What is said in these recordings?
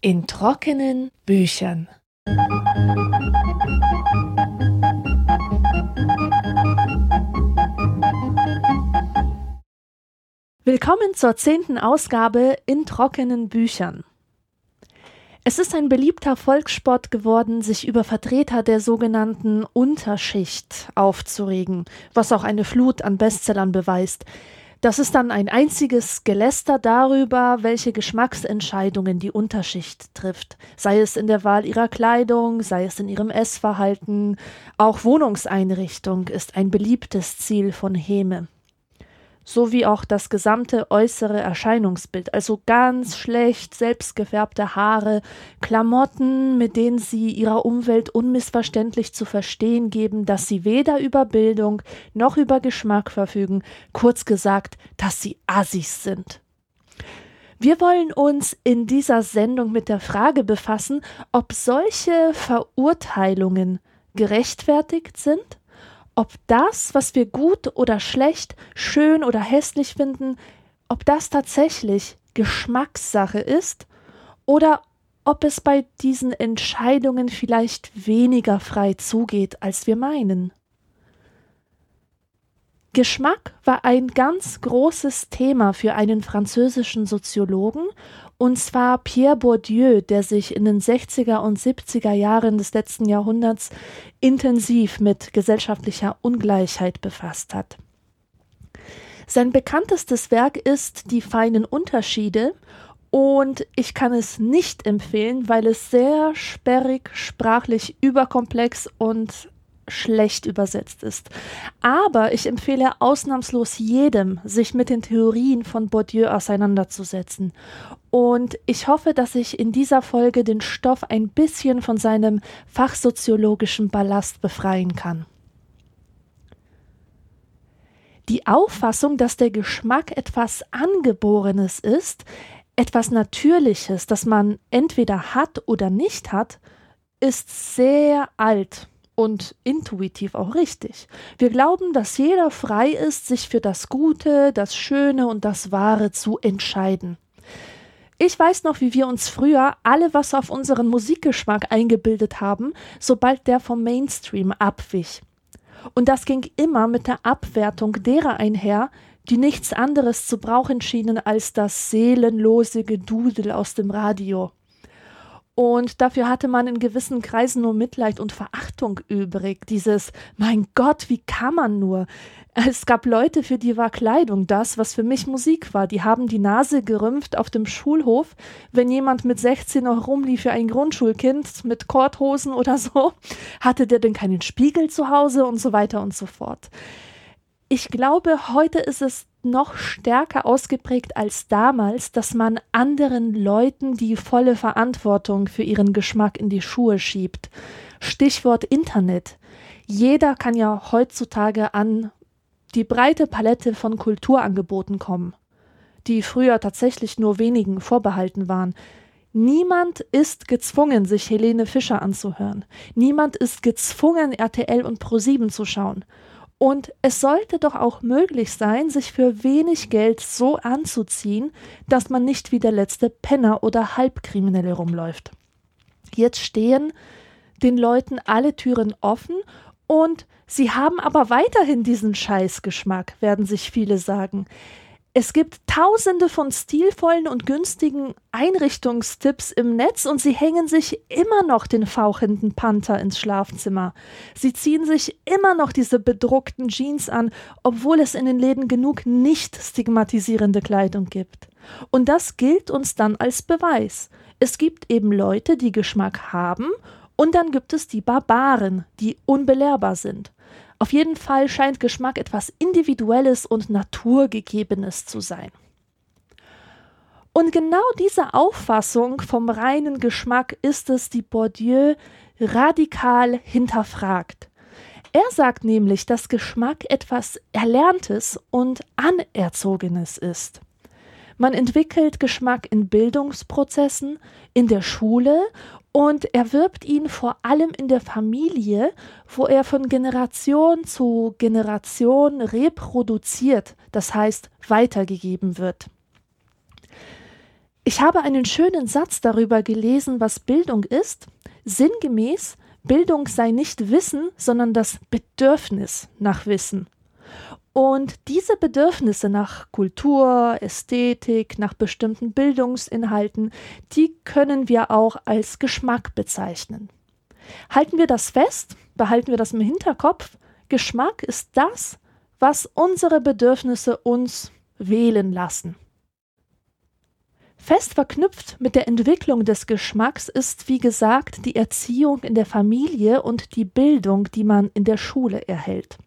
In trockenen Büchern. Willkommen zur zehnten Ausgabe in trockenen Büchern. Es ist ein beliebter Volkssport geworden, sich über Vertreter der sogenannten Unterschicht aufzuregen, was auch eine Flut an Bestsellern beweist. Das ist dann ein einziges Geläster darüber, welche Geschmacksentscheidungen die Unterschicht trifft, sei es in der Wahl ihrer Kleidung, sei es in ihrem Essverhalten, auch Wohnungseinrichtung ist ein beliebtes Ziel von Häme sowie auch das gesamte äußere Erscheinungsbild, also ganz schlecht selbstgefärbte Haare, Klamotten, mit denen sie ihrer Umwelt unmissverständlich zu verstehen geben, dass sie weder über Bildung noch über Geschmack verfügen, kurz gesagt, dass sie Assis sind. Wir wollen uns in dieser Sendung mit der Frage befassen, ob solche Verurteilungen gerechtfertigt sind ob das, was wir gut oder schlecht, schön oder hässlich finden, ob das tatsächlich Geschmackssache ist oder ob es bei diesen Entscheidungen vielleicht weniger frei zugeht, als wir meinen. Geschmack war ein ganz großes Thema für einen französischen Soziologen und zwar Pierre Bourdieu, der sich in den 60er und 70er Jahren des letzten Jahrhunderts intensiv mit gesellschaftlicher Ungleichheit befasst hat. Sein bekanntestes Werk ist Die feinen Unterschiede und ich kann es nicht empfehlen, weil es sehr sperrig, sprachlich überkomplex und schlecht übersetzt ist. Aber ich empfehle ausnahmslos jedem, sich mit den Theorien von Bourdieu auseinanderzusetzen. Und ich hoffe, dass ich in dieser Folge den Stoff ein bisschen von seinem fachsoziologischen Ballast befreien kann. Die Auffassung, dass der Geschmack etwas Angeborenes ist, etwas Natürliches, das man entweder hat oder nicht hat, ist sehr alt und intuitiv auch richtig. Wir glauben, dass jeder frei ist, sich für das Gute, das Schöne und das Wahre zu entscheiden. Ich weiß noch, wie wir uns früher alle was auf unseren Musikgeschmack eingebildet haben, sobald der vom Mainstream abwich. Und das ging immer mit der Abwertung derer einher, die nichts anderes zu brauchen schienen als das seelenlose Gedudel aus dem Radio. Und dafür hatte man in gewissen Kreisen nur Mitleid und Verachtung übrig. Dieses, mein Gott, wie kann man nur? Es gab Leute, für die war Kleidung das, was für mich Musik war. Die haben die Nase gerümpft auf dem Schulhof, wenn jemand mit 16 noch rumlief für ein Grundschulkind mit Korthosen oder so. Hatte der denn keinen Spiegel zu Hause und so weiter und so fort. Ich glaube, heute ist es noch stärker ausgeprägt als damals, dass man anderen Leuten die volle Verantwortung für ihren Geschmack in die Schuhe schiebt. Stichwort Internet. Jeder kann ja heutzutage an die breite Palette von Kulturangeboten kommen, die früher tatsächlich nur wenigen vorbehalten waren. Niemand ist gezwungen, sich Helene Fischer anzuhören. Niemand ist gezwungen, RTL und Pro7 zu schauen. Und es sollte doch auch möglich sein, sich für wenig Geld so anzuziehen, dass man nicht wie der letzte Penner oder Halbkriminelle rumläuft. Jetzt stehen den Leuten alle Türen offen und sie haben aber weiterhin diesen Scheißgeschmack, werden sich viele sagen. Es gibt tausende von stilvollen und günstigen Einrichtungstipps im Netz und sie hängen sich immer noch den fauchenden Panther ins Schlafzimmer. Sie ziehen sich immer noch diese bedruckten Jeans an, obwohl es in den Läden genug nicht stigmatisierende Kleidung gibt. Und das gilt uns dann als Beweis. Es gibt eben Leute, die Geschmack haben, und dann gibt es die Barbaren, die unbelehrbar sind. Auf jeden Fall scheint Geschmack etwas Individuelles und Naturgegebenes zu sein. Und genau diese Auffassung vom reinen Geschmack ist es, die Bourdieu radikal hinterfragt. Er sagt nämlich, dass Geschmack etwas Erlerntes und Anerzogenes ist. Man entwickelt Geschmack in Bildungsprozessen, in der Schule Und er wirbt ihn vor allem in der Familie, wo er von Generation zu Generation reproduziert, das heißt weitergegeben wird. Ich habe einen schönen Satz darüber gelesen, was Bildung ist. Sinngemäß, Bildung sei nicht Wissen, sondern das Bedürfnis nach Wissen. Und diese Bedürfnisse nach Kultur, Ästhetik, nach bestimmten Bildungsinhalten, die können wir auch als Geschmack bezeichnen. Halten wir das fest, behalten wir das im Hinterkopf, Geschmack ist das, was unsere Bedürfnisse uns wählen lassen. Fest verknüpft mit der Entwicklung des Geschmacks ist, wie gesagt, die Erziehung in der Familie und die Bildung, die man in der Schule erhält.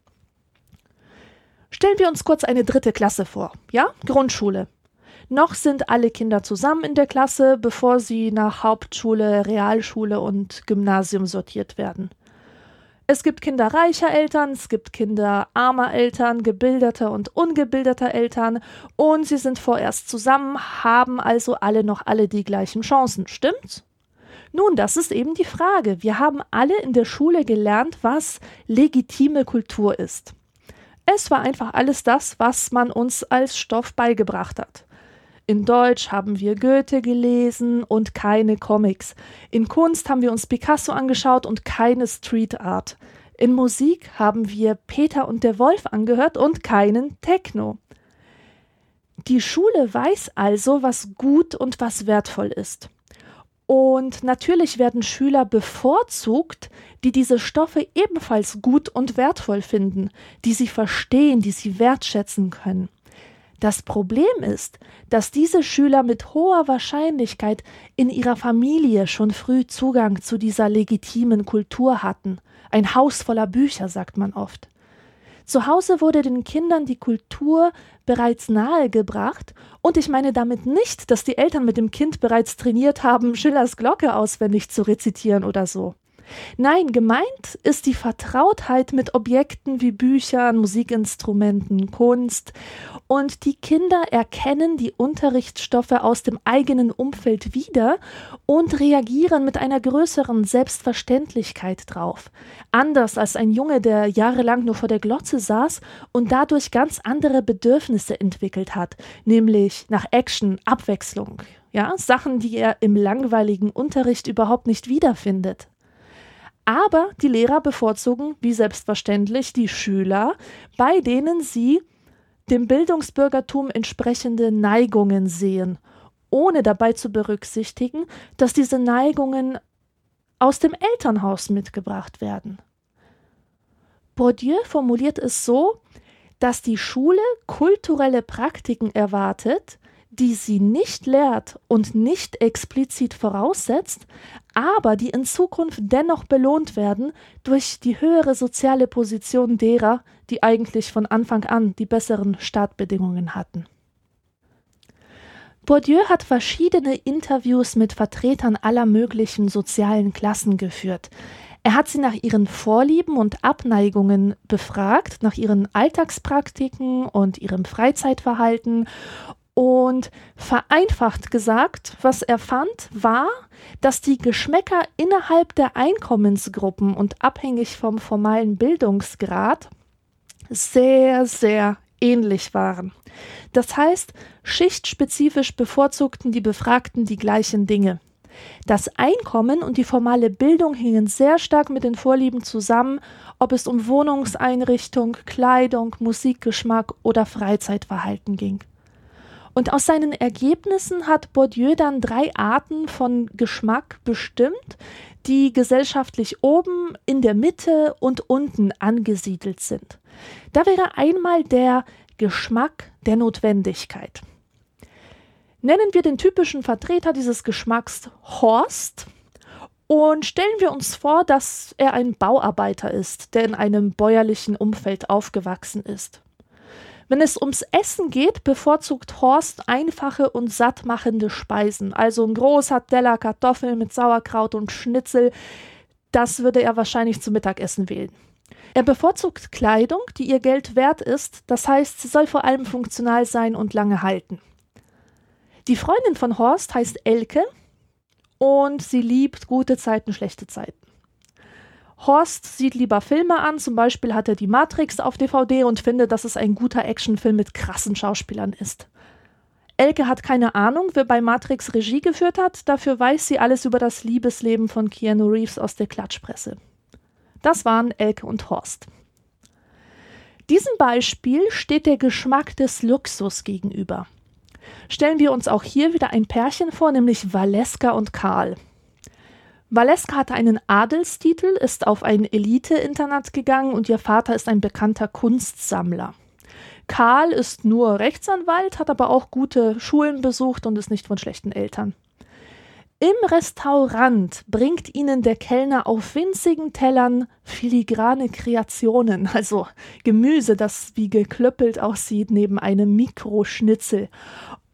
Stellen wir uns kurz eine dritte Klasse vor, ja? Grundschule. Noch sind alle Kinder zusammen in der Klasse, bevor sie nach Hauptschule, Realschule und Gymnasium sortiert werden. Es gibt Kinder reicher Eltern, es gibt Kinder armer Eltern, gebildeter und ungebildeter Eltern und sie sind vorerst zusammen, haben also alle noch alle die gleichen Chancen, stimmt's? Nun, das ist eben die Frage. Wir haben alle in der Schule gelernt, was legitime Kultur ist. Es war einfach alles das, was man uns als Stoff beigebracht hat. In Deutsch haben wir Goethe gelesen und keine Comics. In Kunst haben wir uns Picasso angeschaut und keine Street Art. In Musik haben wir Peter und der Wolf angehört und keinen Techno. Die Schule weiß also, was gut und was wertvoll ist. Und natürlich werden Schüler bevorzugt, die diese Stoffe ebenfalls gut und wertvoll finden, die sie verstehen, die sie wertschätzen können. Das Problem ist, dass diese Schüler mit hoher Wahrscheinlichkeit in ihrer Familie schon früh Zugang zu dieser legitimen Kultur hatten. Ein Haus voller Bücher, sagt man oft. Zu Hause wurde den Kindern die Kultur bereits nahegebracht, und ich meine damit nicht, dass die Eltern mit dem Kind bereits trainiert haben, Schillers Glocke auswendig zu rezitieren oder so. Nein, gemeint ist die Vertrautheit mit Objekten wie Büchern, Musikinstrumenten, Kunst. Und die Kinder erkennen die Unterrichtsstoffe aus dem eigenen Umfeld wieder und reagieren mit einer größeren Selbstverständlichkeit drauf. Anders als ein Junge, der jahrelang nur vor der Glotze saß und dadurch ganz andere Bedürfnisse entwickelt hat, nämlich nach Action, Abwechslung. Ja, Sachen, die er im langweiligen Unterricht überhaupt nicht wiederfindet. Aber die Lehrer bevorzugen, wie selbstverständlich, die Schüler, bei denen sie dem Bildungsbürgertum entsprechende Neigungen sehen, ohne dabei zu berücksichtigen, dass diese Neigungen aus dem Elternhaus mitgebracht werden. Bourdieu formuliert es so, dass die Schule kulturelle Praktiken erwartet, die sie nicht lehrt und nicht explizit voraussetzt, aber die in Zukunft dennoch belohnt werden durch die höhere soziale Position derer, die eigentlich von Anfang an die besseren Startbedingungen hatten. Bourdieu hat verschiedene Interviews mit Vertretern aller möglichen sozialen Klassen geführt. Er hat sie nach ihren Vorlieben und Abneigungen befragt, nach ihren Alltagspraktiken und ihrem Freizeitverhalten und vereinfacht gesagt, was er fand, war, dass die Geschmäcker innerhalb der Einkommensgruppen und abhängig vom formalen Bildungsgrad sehr, sehr ähnlich waren. Das heißt, schichtspezifisch bevorzugten die Befragten die gleichen Dinge. Das Einkommen und die formale Bildung hingen sehr stark mit den Vorlieben zusammen, ob es um Wohnungseinrichtung, Kleidung, Musikgeschmack oder Freizeitverhalten ging. Und aus seinen Ergebnissen hat Bourdieu dann drei Arten von Geschmack bestimmt, die gesellschaftlich oben, in der Mitte und unten angesiedelt sind. Da wäre einmal der Geschmack der Notwendigkeit. Nennen wir den typischen Vertreter dieses Geschmacks Horst und stellen wir uns vor, dass er ein Bauarbeiter ist, der in einem bäuerlichen Umfeld aufgewachsen ist. Wenn es ums Essen geht, bevorzugt Horst einfache und sattmachende Speisen. Also ein großer Teller Kartoffeln mit Sauerkraut und Schnitzel. Das würde er wahrscheinlich zum Mittagessen wählen. Er bevorzugt Kleidung, die ihr Geld wert ist, das heißt, sie soll vor allem funktional sein und lange halten. Die Freundin von Horst heißt Elke und sie liebt gute Zeiten, schlechte Zeiten. Horst sieht lieber Filme an, zum Beispiel hat er die Matrix auf DVD und findet, dass es ein guter Actionfilm mit krassen Schauspielern ist. Elke hat keine Ahnung, wer bei Matrix Regie geführt hat, dafür weiß sie alles über das Liebesleben von Keanu Reeves aus der Klatschpresse. Das waren Elke und Horst. Diesem Beispiel steht der Geschmack des Luxus gegenüber. Stellen wir uns auch hier wieder ein Pärchen vor, nämlich Valeska und Karl. Valeska hatte einen Adelstitel, ist auf ein Elite-Internat gegangen und ihr Vater ist ein bekannter Kunstsammler. Karl ist nur Rechtsanwalt, hat aber auch gute Schulen besucht und ist nicht von schlechten Eltern. Im Restaurant bringt ihnen der Kellner auf winzigen Tellern filigrane Kreationen, also Gemüse, das wie geklöppelt aussieht neben einem Mikroschnitzel.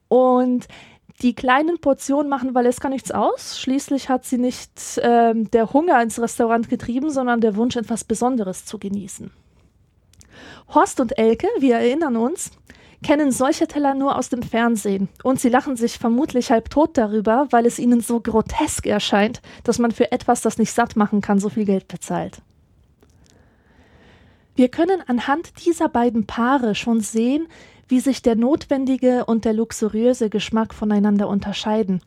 Und die kleinen Portionen machen Valeska nichts aus. Schließlich hat sie nicht äh, der Hunger ins Restaurant getrieben, sondern der Wunsch, etwas Besonderes zu genießen. Horst und Elke, wir erinnern uns, kennen solche Teller nur aus dem Fernsehen und sie lachen sich vermutlich halb tot darüber, weil es ihnen so grotesk erscheint, dass man für etwas, das nicht satt machen kann, so viel Geld bezahlt. Wir können anhand dieser beiden Paare schon sehen, wie sich der notwendige und der luxuriöse Geschmack voneinander unterscheiden.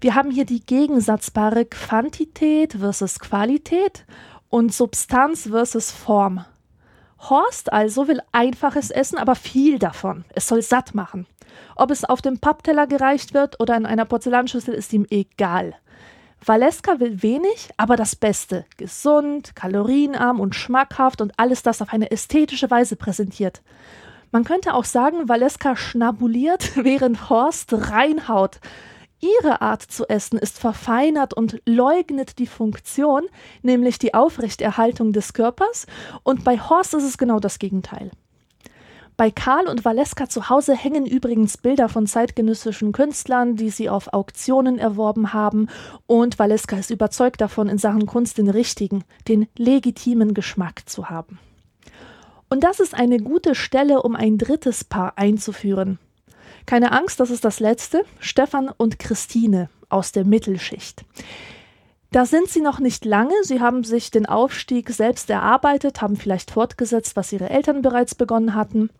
Wir haben hier die gegensatzbare Quantität versus Qualität und Substanz versus Form. Horst also will einfaches Essen, aber viel davon. Es soll satt machen. Ob es auf dem Pappteller gereicht wird oder in einer Porzellanschüssel, ist ihm egal. Valeska will wenig, aber das Beste. Gesund, kalorienarm und schmackhaft und alles das auf eine ästhetische Weise präsentiert. Man könnte auch sagen, Valeska schnabuliert, während Horst reinhaut. Ihre Art zu essen ist verfeinert und leugnet die Funktion, nämlich die Aufrechterhaltung des Körpers, und bei Horst ist es genau das Gegenteil. Bei Karl und Valeska zu Hause hängen übrigens Bilder von zeitgenössischen Künstlern, die sie auf Auktionen erworben haben, und Valeska ist überzeugt davon, in Sachen Kunst den richtigen, den legitimen Geschmack zu haben. Und das ist eine gute Stelle, um ein drittes Paar einzuführen. Keine Angst, das ist das letzte. Stefan und Christine aus der Mittelschicht. Da sind sie noch nicht lange. Sie haben sich den Aufstieg selbst erarbeitet, haben vielleicht fortgesetzt, was ihre Eltern bereits begonnen hatten.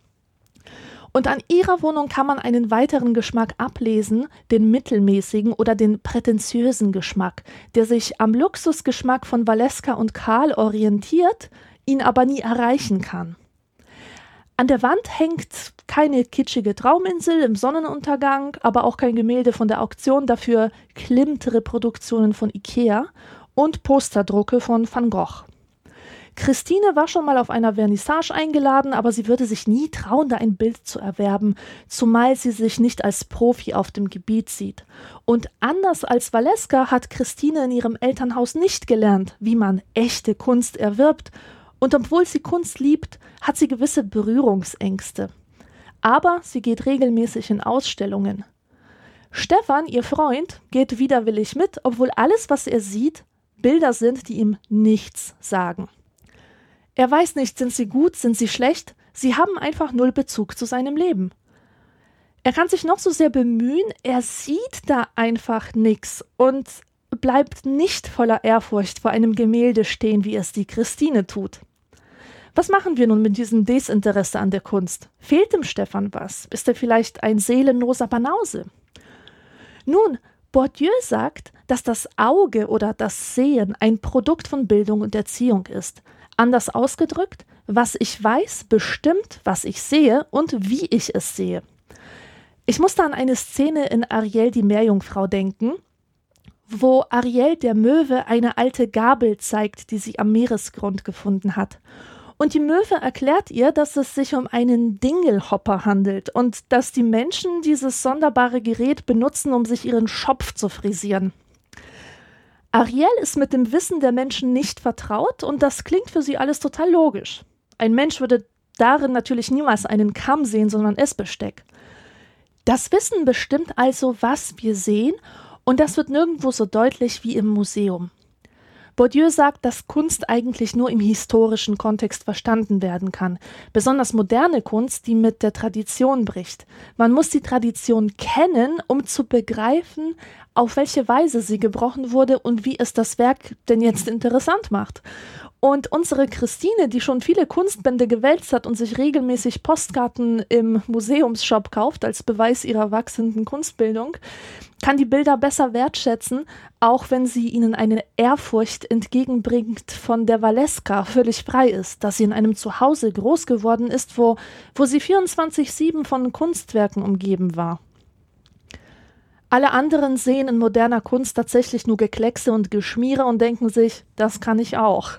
Und an ihrer Wohnung kann man einen weiteren Geschmack ablesen, den mittelmäßigen oder den prätentiösen Geschmack, der sich am Luxusgeschmack von Valeska und Karl orientiert, ihn aber nie erreichen kann. An der Wand hängt keine kitschige Trauminsel im Sonnenuntergang, aber auch kein Gemälde von der Auktion, dafür Klimt-Reproduktionen von Ikea und Posterdrucke von Van Gogh. Christine war schon mal auf einer Vernissage eingeladen, aber sie würde sich nie trauen, da ein Bild zu erwerben, zumal sie sich nicht als Profi auf dem Gebiet sieht. Und anders als Valeska hat Christine in ihrem Elternhaus nicht gelernt, wie man echte Kunst erwirbt und obwohl sie Kunst liebt, hat sie gewisse Berührungsängste. Aber sie geht regelmäßig in Ausstellungen. Stefan, ihr Freund, geht widerwillig mit, obwohl alles, was er sieht, Bilder sind, die ihm nichts sagen. Er weiß nicht, sind sie gut, sind sie schlecht, sie haben einfach null Bezug zu seinem Leben. Er kann sich noch so sehr bemühen, er sieht da einfach nichts und bleibt nicht voller Ehrfurcht vor einem Gemälde stehen, wie es die Christine tut. Was machen wir nun mit diesem Desinteresse an der Kunst? Fehlt dem Stefan was? Ist er vielleicht ein seelenloser Banause? Nun, Bourdieu sagt, dass das Auge oder das Sehen ein Produkt von Bildung und Erziehung ist. Anders ausgedrückt, was ich weiß, bestimmt, was ich sehe und wie ich es sehe. Ich musste an eine Szene in Ariel die Meerjungfrau denken, wo Ariel der Möwe eine alte Gabel zeigt, die sie am Meeresgrund gefunden hat. Und die Möwe erklärt ihr, dass es sich um einen Dingelhopper handelt und dass die Menschen dieses sonderbare Gerät benutzen, um sich ihren Schopf zu frisieren. Ariel ist mit dem Wissen der Menschen nicht vertraut und das klingt für sie alles total logisch. Ein Mensch würde darin natürlich niemals einen Kamm sehen, sondern Essbesteck. Das Wissen bestimmt also, was wir sehen, und das wird nirgendwo so deutlich wie im Museum. Bourdieu sagt, dass Kunst eigentlich nur im historischen Kontext verstanden werden kann, besonders moderne Kunst, die mit der Tradition bricht. Man muss die Tradition kennen, um zu begreifen, auf welche Weise sie gebrochen wurde und wie es das Werk denn jetzt interessant macht. Und unsere Christine, die schon viele Kunstbände gewälzt hat und sich regelmäßig Postkarten im Museumsshop kauft als Beweis ihrer wachsenden Kunstbildung, kann die Bilder besser wertschätzen, auch wenn sie ihnen eine Ehrfurcht entgegenbringt, von der Valeska völlig frei ist, dass sie in einem Zuhause groß geworden ist, wo, wo sie 24-7 von Kunstwerken umgeben war. Alle anderen sehen in moderner Kunst tatsächlich nur Gekleckse und Geschmiere und denken sich, das kann ich auch.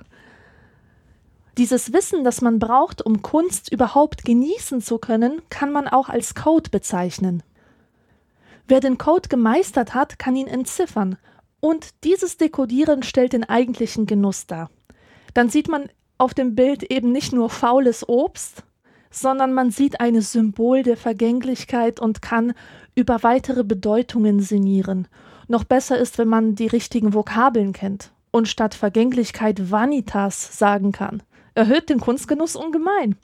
Dieses Wissen, das man braucht, um Kunst überhaupt genießen zu können, kann man auch als Code bezeichnen. Wer den Code gemeistert hat, kann ihn entziffern, und dieses Dekodieren stellt den eigentlichen Genuss dar. Dann sieht man auf dem Bild eben nicht nur faules Obst, sondern man sieht ein Symbol der Vergänglichkeit und kann über weitere Bedeutungen sinnieren. Noch besser ist, wenn man die richtigen Vokabeln kennt und statt Vergänglichkeit Vanitas sagen kann erhöht den Kunstgenuss ungemein.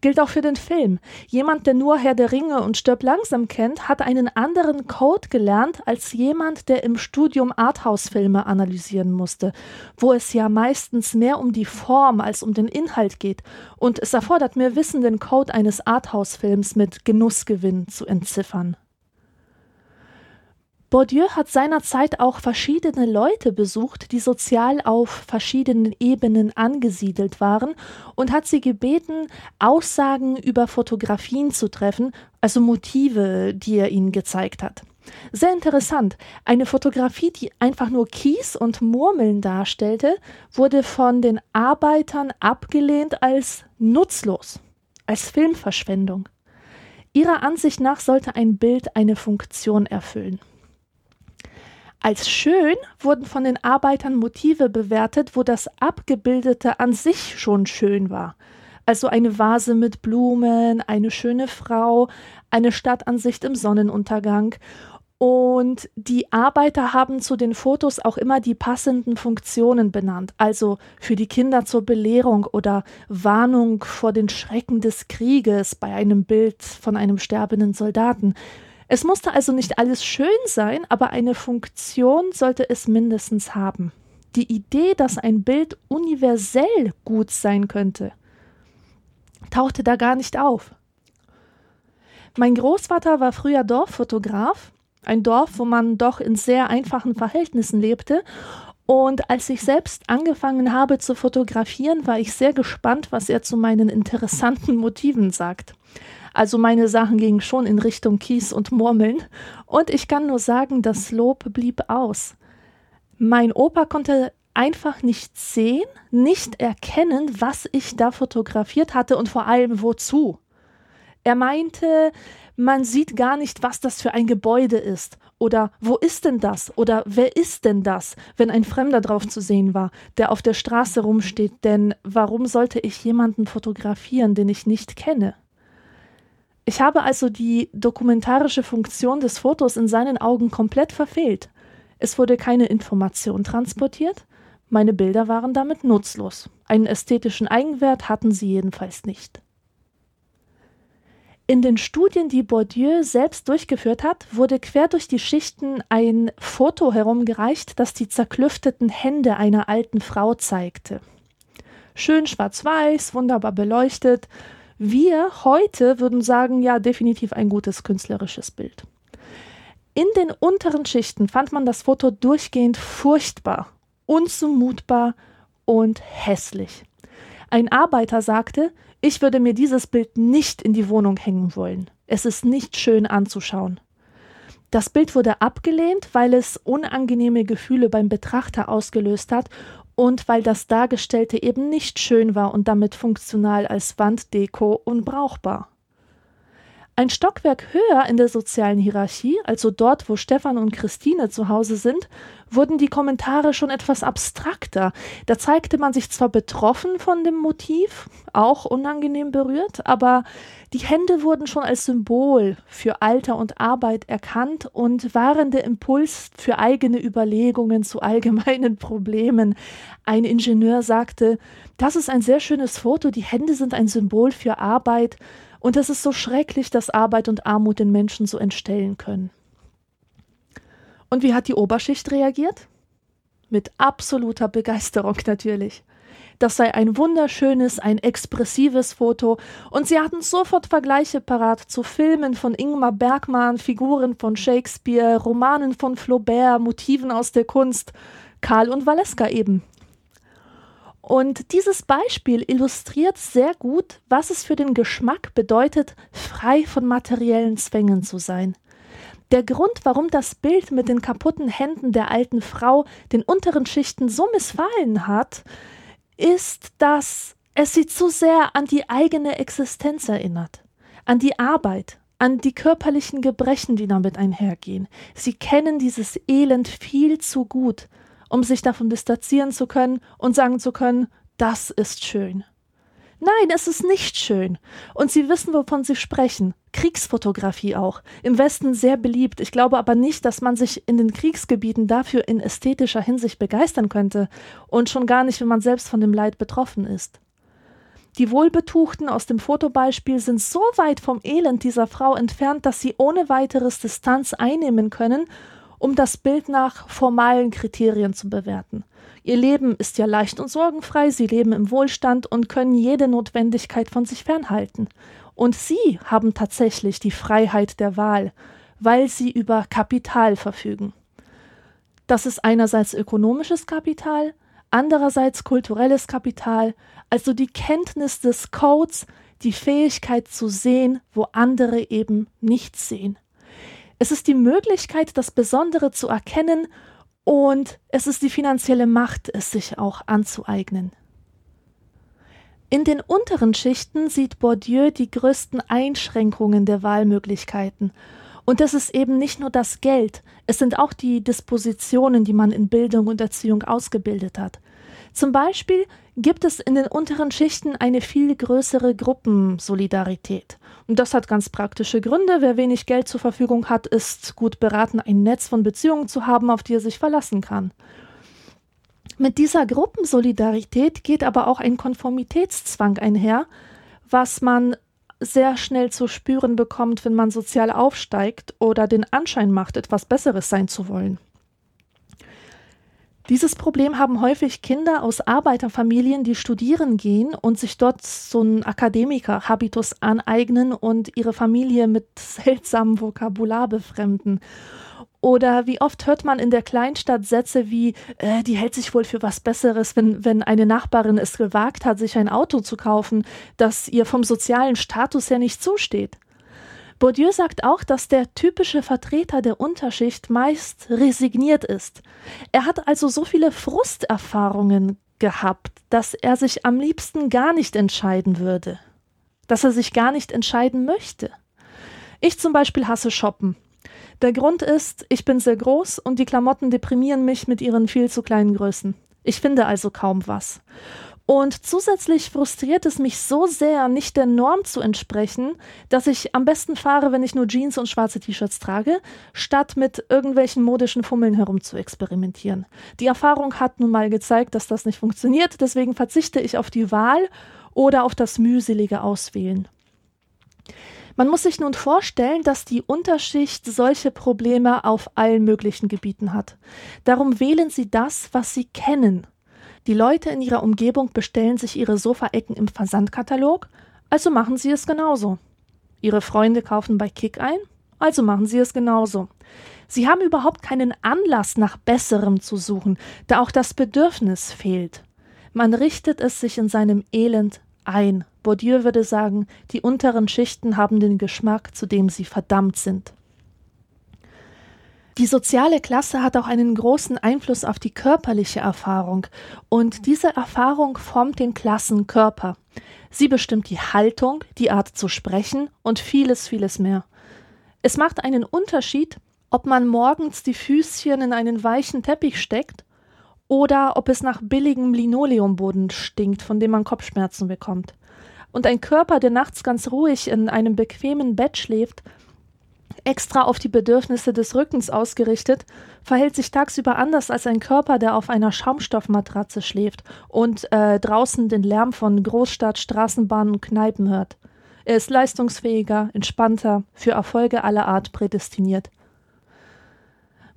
Gilt auch für den Film. Jemand, der nur Herr der Ringe und Stirb langsam kennt, hat einen anderen Code gelernt als jemand, der im Studium Arthouse-Filme analysieren musste, wo es ja meistens mehr um die Form als um den Inhalt geht. Und es erfordert mehr Wissen, den Code eines Arthouse-Films mit Genussgewinn zu entziffern. Bourdieu hat seinerzeit auch verschiedene Leute besucht, die sozial auf verschiedenen Ebenen angesiedelt waren, und hat sie gebeten, Aussagen über Fotografien zu treffen, also Motive, die er ihnen gezeigt hat. Sehr interessant. Eine Fotografie, die einfach nur Kies und Murmeln darstellte, wurde von den Arbeitern abgelehnt als nutzlos, als Filmverschwendung. Ihrer Ansicht nach sollte ein Bild eine Funktion erfüllen. Als schön wurden von den Arbeitern Motive bewertet, wo das Abgebildete an sich schon schön war. Also eine Vase mit Blumen, eine schöne Frau, eine Stadtansicht im Sonnenuntergang. Und die Arbeiter haben zu den Fotos auch immer die passenden Funktionen benannt, also für die Kinder zur Belehrung oder Warnung vor den Schrecken des Krieges bei einem Bild von einem sterbenden Soldaten. Es musste also nicht alles schön sein, aber eine Funktion sollte es mindestens haben. Die Idee, dass ein Bild universell gut sein könnte, tauchte da gar nicht auf. Mein Großvater war früher Dorffotograf, ein Dorf, wo man doch in sehr einfachen Verhältnissen lebte. Und als ich selbst angefangen habe zu fotografieren, war ich sehr gespannt, was er zu meinen interessanten Motiven sagt. Also meine Sachen gingen schon in Richtung Kies und Murmeln. Und ich kann nur sagen, das Lob blieb aus. Mein Opa konnte einfach nicht sehen, nicht erkennen, was ich da fotografiert hatte und vor allem wozu. Er meinte, man sieht gar nicht, was das für ein Gebäude ist. Oder wo ist denn das? Oder wer ist denn das, wenn ein Fremder drauf zu sehen war, der auf der Straße rumsteht? Denn warum sollte ich jemanden fotografieren, den ich nicht kenne? Ich habe also die dokumentarische Funktion des Fotos in seinen Augen komplett verfehlt. Es wurde keine Information transportiert, meine Bilder waren damit nutzlos. Einen ästhetischen Eigenwert hatten sie jedenfalls nicht. In den Studien, die Bourdieu selbst durchgeführt hat, wurde quer durch die Schichten ein Foto herumgereicht, das die zerklüfteten Hände einer alten Frau zeigte. Schön schwarz-weiß, wunderbar beleuchtet, wir heute würden sagen, ja, definitiv ein gutes künstlerisches Bild. In den unteren Schichten fand man das Foto durchgehend furchtbar, unzumutbar und hässlich. Ein Arbeiter sagte, ich würde mir dieses Bild nicht in die Wohnung hängen wollen. Es ist nicht schön anzuschauen. Das Bild wurde abgelehnt, weil es unangenehme Gefühle beim Betrachter ausgelöst hat und weil das Dargestellte eben nicht schön war und damit funktional als Wanddeko unbrauchbar. Ein Stockwerk höher in der sozialen Hierarchie, also dort, wo Stefan und Christine zu Hause sind, wurden die Kommentare schon etwas abstrakter. Da zeigte man sich zwar betroffen von dem Motiv, auch unangenehm berührt, aber die Hände wurden schon als Symbol für Alter und Arbeit erkannt und waren der Impuls für eigene Überlegungen zu allgemeinen Problemen. Ein Ingenieur sagte, das ist ein sehr schönes Foto, die Hände sind ein Symbol für Arbeit, und es ist so schrecklich, dass Arbeit und Armut den Menschen so entstellen können. Und wie hat die Oberschicht reagiert? Mit absoluter Begeisterung natürlich. Das sei ein wunderschönes, ein expressives Foto, und sie hatten sofort Vergleiche parat zu Filmen von Ingmar Bergmann, Figuren von Shakespeare, Romanen von Flaubert, Motiven aus der Kunst, Karl und Valeska eben. Und dieses Beispiel illustriert sehr gut, was es für den Geschmack bedeutet, frei von materiellen Zwängen zu sein. Der Grund, warum das Bild mit den kaputten Händen der alten Frau den unteren Schichten so missfallen hat, ist, dass es sie zu sehr an die eigene Existenz erinnert, an die Arbeit, an die körperlichen Gebrechen, die damit einhergehen. Sie kennen dieses Elend viel zu gut, um sich davon distanzieren zu können und sagen zu können, das ist schön. Nein, es ist nicht schön. Und Sie wissen, wovon Sie sprechen. Kriegsfotografie auch. Im Westen sehr beliebt. Ich glaube aber nicht, dass man sich in den Kriegsgebieten dafür in ästhetischer Hinsicht begeistern könnte. Und schon gar nicht, wenn man selbst von dem Leid betroffen ist. Die Wohlbetuchten aus dem Fotobeispiel sind so weit vom Elend dieser Frau entfernt, dass sie ohne weiteres Distanz einnehmen können um das Bild nach formalen Kriterien zu bewerten. Ihr Leben ist ja leicht und sorgenfrei, sie leben im Wohlstand und können jede Notwendigkeit von sich fernhalten. Und sie haben tatsächlich die Freiheit der Wahl, weil sie über Kapital verfügen. Das ist einerseits ökonomisches Kapital, andererseits kulturelles Kapital, also die Kenntnis des Codes, die Fähigkeit zu sehen, wo andere eben nichts sehen. Es ist die Möglichkeit, das Besondere zu erkennen und es ist die finanzielle Macht, es sich auch anzueignen. In den unteren Schichten sieht Bourdieu die größten Einschränkungen der Wahlmöglichkeiten. Und es ist eben nicht nur das Geld, es sind auch die Dispositionen, die man in Bildung und Erziehung ausgebildet hat. Zum Beispiel gibt es in den unteren Schichten eine viel größere Gruppensolidarität. Und das hat ganz praktische Gründe. Wer wenig Geld zur Verfügung hat, ist gut beraten, ein Netz von Beziehungen zu haben, auf die er sich verlassen kann. Mit dieser Gruppensolidarität geht aber auch ein Konformitätszwang einher, was man sehr schnell zu spüren bekommt, wenn man sozial aufsteigt oder den Anschein macht, etwas Besseres sein zu wollen. Dieses Problem haben häufig Kinder aus Arbeiterfamilien, die studieren gehen und sich dort so einen Akademiker-Habitus aneignen und ihre Familie mit seltsamem Vokabular befremden. Oder wie oft hört man in der Kleinstadt Sätze wie, äh, die hält sich wohl für was Besseres, wenn, wenn eine Nachbarin es gewagt hat, sich ein Auto zu kaufen, das ihr vom sozialen Status her nicht zusteht. Bourdieu sagt auch, dass der typische Vertreter der Unterschicht meist resigniert ist. Er hat also so viele Frusterfahrungen gehabt, dass er sich am liebsten gar nicht entscheiden würde, dass er sich gar nicht entscheiden möchte. Ich zum Beispiel hasse Shoppen. Der Grund ist, ich bin sehr groß und die Klamotten deprimieren mich mit ihren viel zu kleinen Größen. Ich finde also kaum was. Und zusätzlich frustriert es mich so sehr, nicht der Norm zu entsprechen, dass ich am besten fahre, wenn ich nur Jeans und schwarze T-Shirts trage, statt mit irgendwelchen modischen Fummeln herum zu experimentieren. Die Erfahrung hat nun mal gezeigt, dass das nicht funktioniert, deswegen verzichte ich auf die Wahl oder auf das mühselige Auswählen. Man muss sich nun vorstellen, dass die Unterschicht solche Probleme auf allen möglichen Gebieten hat. Darum wählen sie das, was sie kennen die Leute in ihrer Umgebung bestellen sich ihre Sofaecken im Versandkatalog, also machen sie es genauso. Ihre Freunde kaufen bei Kick ein, also machen sie es genauso. Sie haben überhaupt keinen Anlass nach Besserem zu suchen, da auch das Bedürfnis fehlt. Man richtet es sich in seinem Elend ein. Bourdieu würde sagen, die unteren Schichten haben den Geschmack, zu dem sie verdammt sind. Die soziale Klasse hat auch einen großen Einfluss auf die körperliche Erfahrung und diese Erfahrung formt den Klassenkörper. Sie bestimmt die Haltung, die Art zu sprechen und vieles, vieles mehr. Es macht einen Unterschied, ob man morgens die Füßchen in einen weichen Teppich steckt oder ob es nach billigem Linoleumboden stinkt, von dem man Kopfschmerzen bekommt. Und ein Körper, der nachts ganz ruhig in einem bequemen Bett schläft, extra auf die Bedürfnisse des Rückens ausgerichtet, verhält sich tagsüber anders als ein Körper, der auf einer Schaumstoffmatratze schläft und äh, draußen den Lärm von Großstadt, Straßenbahnen und Kneipen hört. Er ist leistungsfähiger, entspannter, für Erfolge aller Art prädestiniert.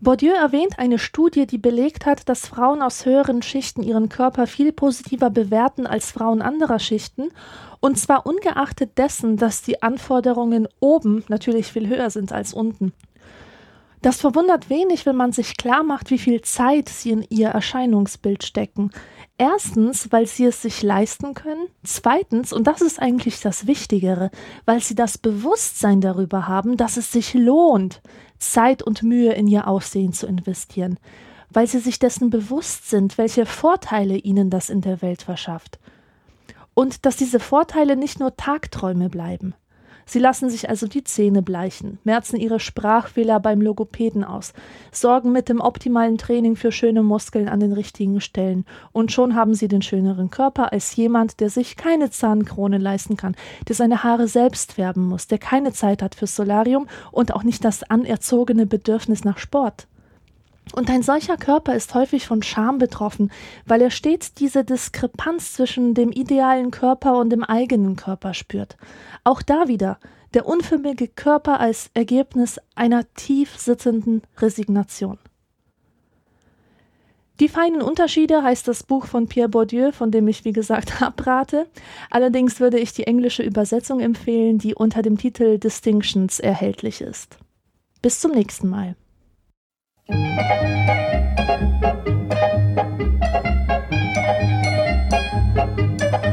Bourdieu erwähnt eine Studie, die belegt hat, dass Frauen aus höheren Schichten ihren Körper viel positiver bewerten als Frauen anderer Schichten, und zwar ungeachtet dessen, dass die Anforderungen oben natürlich viel höher sind als unten. Das verwundert wenig, wenn man sich klar macht, wie viel Zeit sie in ihr Erscheinungsbild stecken. Erstens, weil sie es sich leisten können. Zweitens, und das ist eigentlich das Wichtigere, weil sie das Bewusstsein darüber haben, dass es sich lohnt, Zeit und Mühe in ihr Aussehen zu investieren, weil sie sich dessen bewusst sind, welche Vorteile ihnen das in der Welt verschafft. Und dass diese Vorteile nicht nur Tagträume bleiben. Sie lassen sich also die Zähne bleichen, merzen ihre Sprachfehler beim Logopäden aus, sorgen mit dem optimalen Training für schöne Muskeln an den richtigen Stellen und schon haben sie den schöneren Körper als jemand, der sich keine Zahnkrone leisten kann, der seine Haare selbst färben muss, der keine Zeit hat fürs Solarium und auch nicht das anerzogene Bedürfnis nach Sport. Und ein solcher Körper ist häufig von Scham betroffen, weil er stets diese Diskrepanz zwischen dem idealen Körper und dem eigenen Körper spürt. Auch da wieder der unförmige Körper als Ergebnis einer tief sitzenden Resignation. Die feinen Unterschiede heißt das Buch von Pierre Bourdieu, von dem ich wie gesagt abrate. Allerdings würde ich die englische Übersetzung empfehlen, die unter dem Titel Distinctions erhältlich ist. Bis zum nächsten Mal. Thank you.